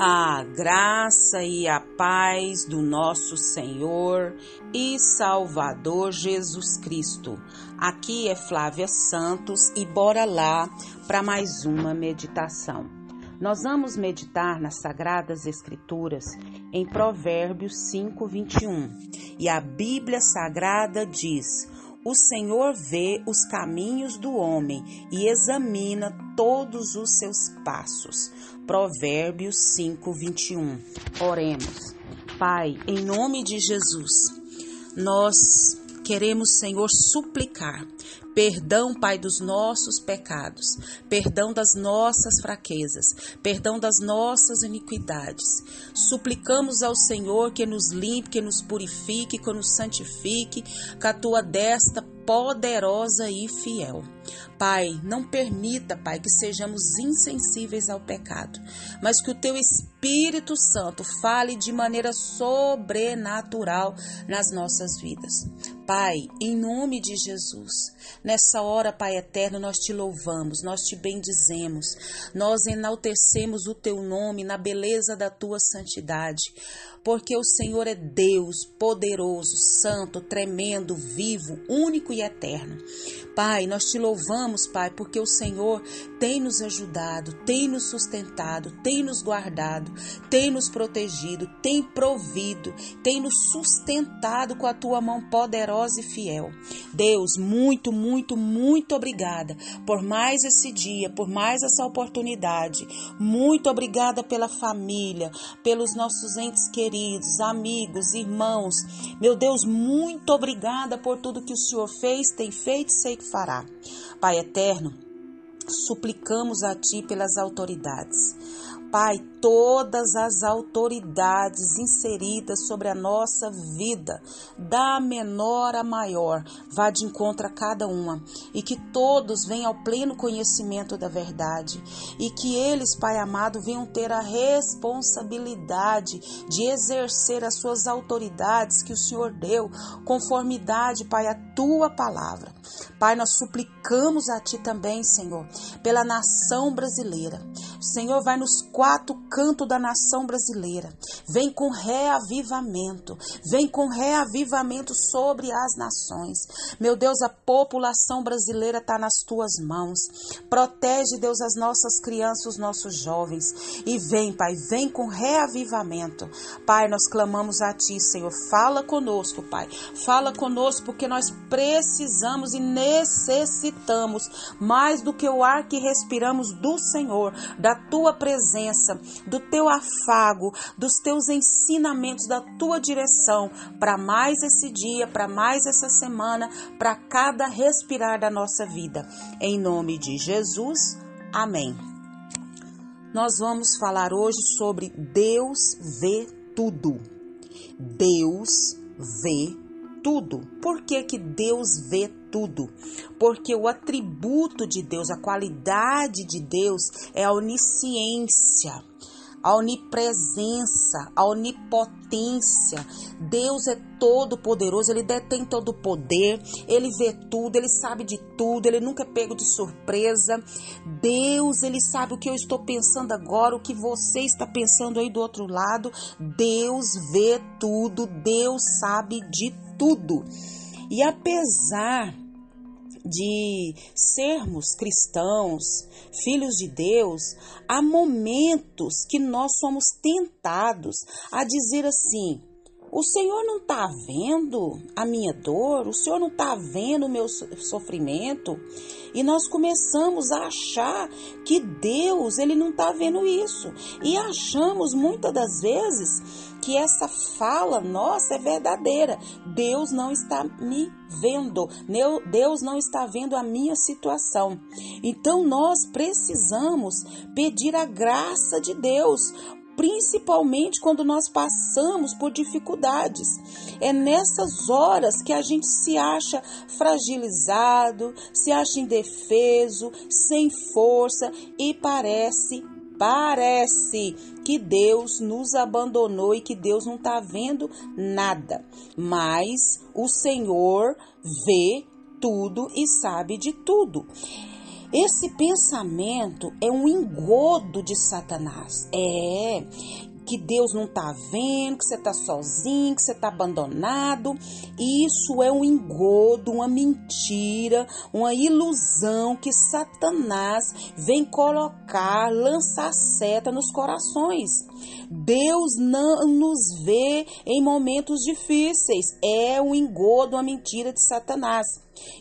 A graça e a paz do nosso Senhor e Salvador Jesus Cristo. Aqui é Flávia Santos e bora lá para mais uma meditação. Nós vamos meditar nas Sagradas Escrituras em Provérbios 5, 21. E a Bíblia Sagrada diz: O Senhor vê os caminhos do homem e examina todos os seus passos. Provérbios 5, 21. Oremos. Pai, em nome de Jesus, nós queremos, Senhor, suplicar Perdão, Pai, dos nossos pecados, perdão das nossas fraquezas, perdão das nossas iniquidades. Suplicamos ao Senhor que nos limpe, que nos purifique, que nos santifique, com a tua desta poderosa e fiel. Pai, não permita, Pai, que sejamos insensíveis ao pecado, mas que o teu Espírito Santo fale de maneira sobrenatural nas nossas vidas. Pai, em nome de Jesus, nessa hora, Pai eterno, nós te louvamos, nós te bendizemos, nós enaltecemos o teu nome na beleza da tua santidade. Porque o Senhor é Deus poderoso, santo, tremendo, vivo, único e eterno. Pai, nós te louvamos, Pai, porque o Senhor tem nos ajudado, tem nos sustentado, tem nos guardado, tem nos protegido, tem provido, tem nos sustentado com a tua mão poderosa e fiel. Deus, muito, muito, muito obrigada por mais esse dia, por mais essa oportunidade. Muito obrigada pela família, pelos nossos entes queridos amigos, irmãos. Meu Deus, muito obrigada por tudo que o Senhor fez, tem feito e sei que fará. Pai eterno, suplicamos a Ti pelas autoridades. Pai, todas as autoridades inseridas sobre a nossa vida, da menor a maior, vá de encontro a cada uma e que todos venham ao pleno conhecimento da verdade e que eles, Pai amado, venham ter a responsabilidade de exercer as suas autoridades que o Senhor deu, conformidade, Pai, à tua palavra. Pai, nós suplicamos a Ti também, Senhor, pela nação brasileira. O Senhor vai nos quatro cantos da nação brasileira. Vem com reavivamento. Vem com reavivamento sobre as nações. Meu Deus, a população brasileira está nas tuas mãos. Protege, Deus, as nossas crianças, os nossos jovens. E vem, Pai, vem com reavivamento. Pai, nós clamamos a Ti, Senhor. Fala conosco, Pai. Fala conosco porque nós precisamos e necessitamos mais do que o ar que respiramos do Senhor, da tua presença, do teu afago, dos teus ensinamentos, da tua direção para mais esse dia, para mais essa semana, para cada respirar da nossa vida. Em nome de Jesus, amém. Nós vamos falar hoje sobre Deus vê tudo. Deus vê tudo. Por que, que Deus vê tudo? Porque o atributo de Deus, a qualidade de Deus é a onisciência a onipresença, a onipotência. Deus é todo poderoso, ele detém todo o poder, ele vê tudo, ele sabe de tudo, ele nunca é pego de surpresa. Deus, ele sabe o que eu estou pensando agora, o que você está pensando aí do outro lado. Deus vê tudo, Deus sabe de tudo. E apesar de sermos cristãos, filhos de Deus, há momentos que nós somos tentados a dizer assim: o Senhor não está vendo a minha dor, o Senhor não está vendo o meu sofrimento. E nós começamos a achar que Deus, ele não está vendo isso. E achamos muitas das vezes que essa fala nossa é verdadeira. Deus não está me vendo, Deus não está vendo a minha situação. Então nós precisamos pedir a graça de Deus, principalmente quando nós passamos por dificuldades. É nessas horas que a gente se acha fragilizado, se acha indefeso, sem força e parece parece que Deus nos abandonou e que Deus não está vendo nada. Mas o Senhor vê tudo e sabe de tudo. Esse pensamento é um engodo de Satanás. É, que Deus não tá vendo, que você tá sozinho, que você tá abandonado. Isso é um engodo, uma mentira, uma ilusão que Satanás vem colocar, lançar seta nos corações. Deus não nos vê em momentos difíceis. É um engodo, uma mentira de Satanás.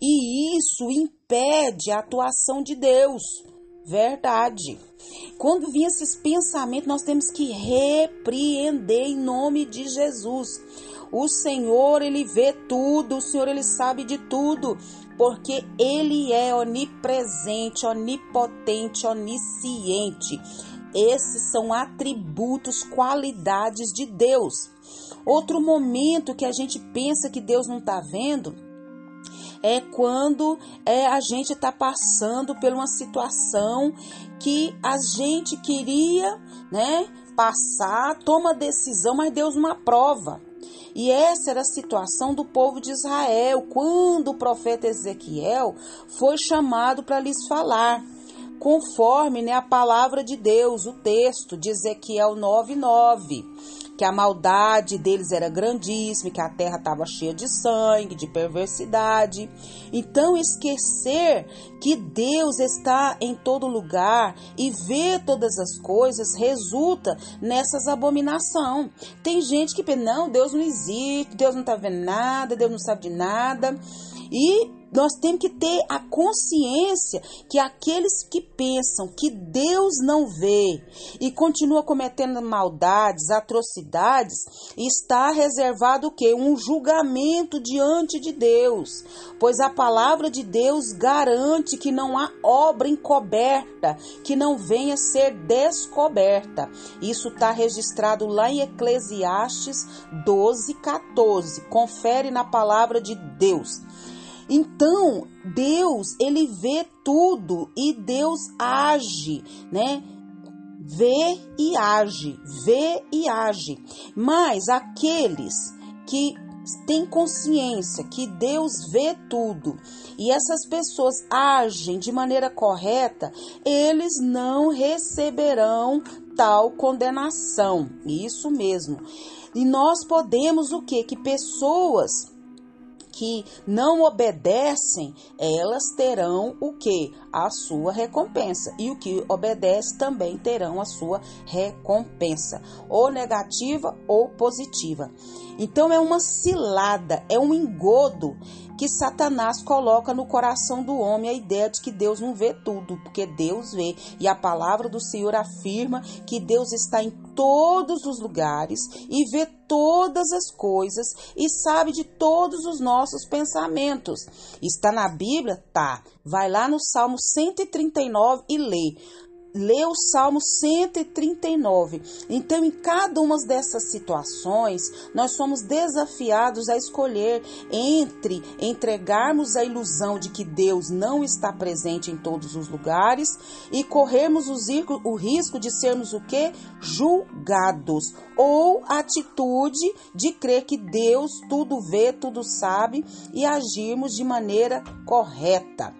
E isso impede a atuação de Deus. Verdade. Quando vir esses pensamentos, nós temos que repreender em nome de Jesus. O Senhor, ele vê tudo, o Senhor, ele sabe de tudo, porque ele é onipresente, onipotente, onisciente. Esses são atributos, qualidades de Deus. Outro momento que a gente pensa que Deus não está vendo é quando é, a gente está passando por uma situação que a gente queria, né, passar, toma decisão, mas Deus não aprova. E essa era a situação do povo de Israel, quando o profeta Ezequiel foi chamado para lhes falar, conforme né, a palavra de Deus, o texto de Ezequiel 9:9 que a maldade deles era grandíssima, que a terra estava cheia de sangue, de perversidade. Então, esquecer que Deus está em todo lugar e vê todas as coisas resulta nessas abominações. Tem gente que pensa, não, Deus não existe, Deus não está vendo nada, Deus não sabe de nada. E nós temos que ter a consciência que aqueles que pensam que Deus não vê e continua cometendo maldades, atrocidades, está reservado o quê? Um julgamento diante de Deus. Pois a palavra de Deus garante que não há obra encoberta que não venha ser descoberta. Isso está registrado lá em Eclesiastes 12, 14. Confere na palavra de Deus. Então, Deus, ele vê tudo e Deus age, né? Vê e age, vê e age. Mas aqueles que têm consciência que Deus vê tudo e essas pessoas agem de maneira correta, eles não receberão tal condenação. Isso mesmo. E nós podemos o que? Que pessoas que não obedecem, elas terão o que? A sua recompensa. E o que obedece também terão a sua recompensa, ou negativa ou positiva. Então é uma cilada, é um engodo que Satanás coloca no coração do homem a ideia de que Deus não vê tudo, porque Deus vê. E a palavra do Senhor afirma que Deus está em todos os lugares e vê todas as coisas e sabe de todos os nossos pensamentos. Está na Bíblia? Tá. Vai lá no Salmo 139 e lê lê o Salmo 139. Então, em cada uma dessas situações, nós somos desafiados a escolher entre entregarmos a ilusão de que Deus não está presente em todos os lugares e corrermos o risco de sermos o que? Julgados. Ou a atitude de crer que Deus tudo vê, tudo sabe e agirmos de maneira correta.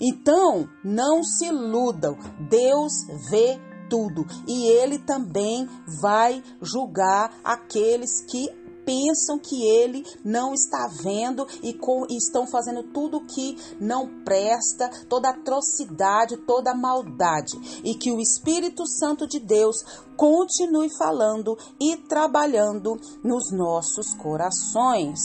Então, não se iludam, Deus vê tudo e ele também vai julgar aqueles que pensam que ele não está vendo e, com, e estão fazendo tudo que não presta, toda atrocidade, toda maldade. E que o Espírito Santo de Deus continue falando e trabalhando nos nossos corações.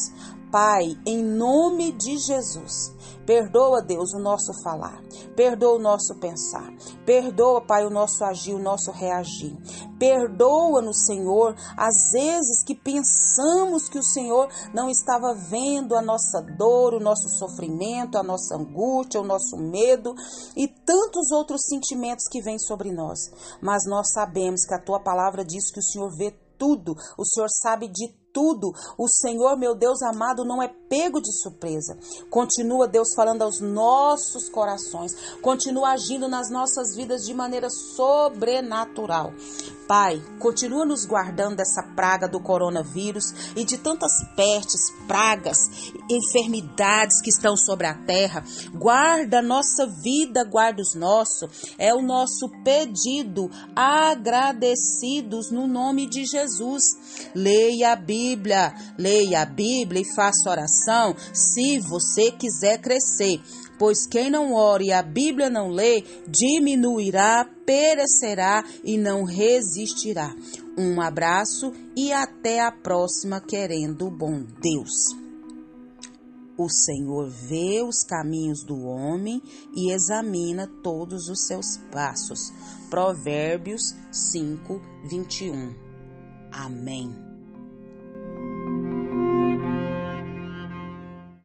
Pai, em nome de Jesus, perdoa, Deus, o nosso falar, perdoa o nosso pensar, perdoa, Pai, o nosso agir, o nosso reagir. Perdoa-nos, Senhor, às vezes que pensamos que o Senhor não estava vendo a nossa dor, o nosso sofrimento, a nossa angústia, o nosso medo e tantos outros sentimentos que vêm sobre nós. Mas nós sabemos que a tua palavra diz que o Senhor vê tudo, o Senhor sabe de tudo. O Senhor, meu Deus amado, não é pego de surpresa. Continua, Deus, falando aos nossos corações. Continua agindo nas nossas vidas de maneira sobrenatural. Pai, continua nos guardando dessa praga do coronavírus e de tantas pestes, pragas, enfermidades que estão sobre a terra. Guarda a nossa vida, guarda os nossos. É o nosso pedido, agradecidos no nome de Jesus. Leia a Bíblia, leia a Bíblia e faça oração se você quiser crescer pois quem não ora e a Bíblia não lê, diminuirá, perecerá e não resistirá. Um abraço e até a próxima, querendo bom Deus. O Senhor vê os caminhos do homem e examina todos os seus passos. Provérbios 5, 21. Amém.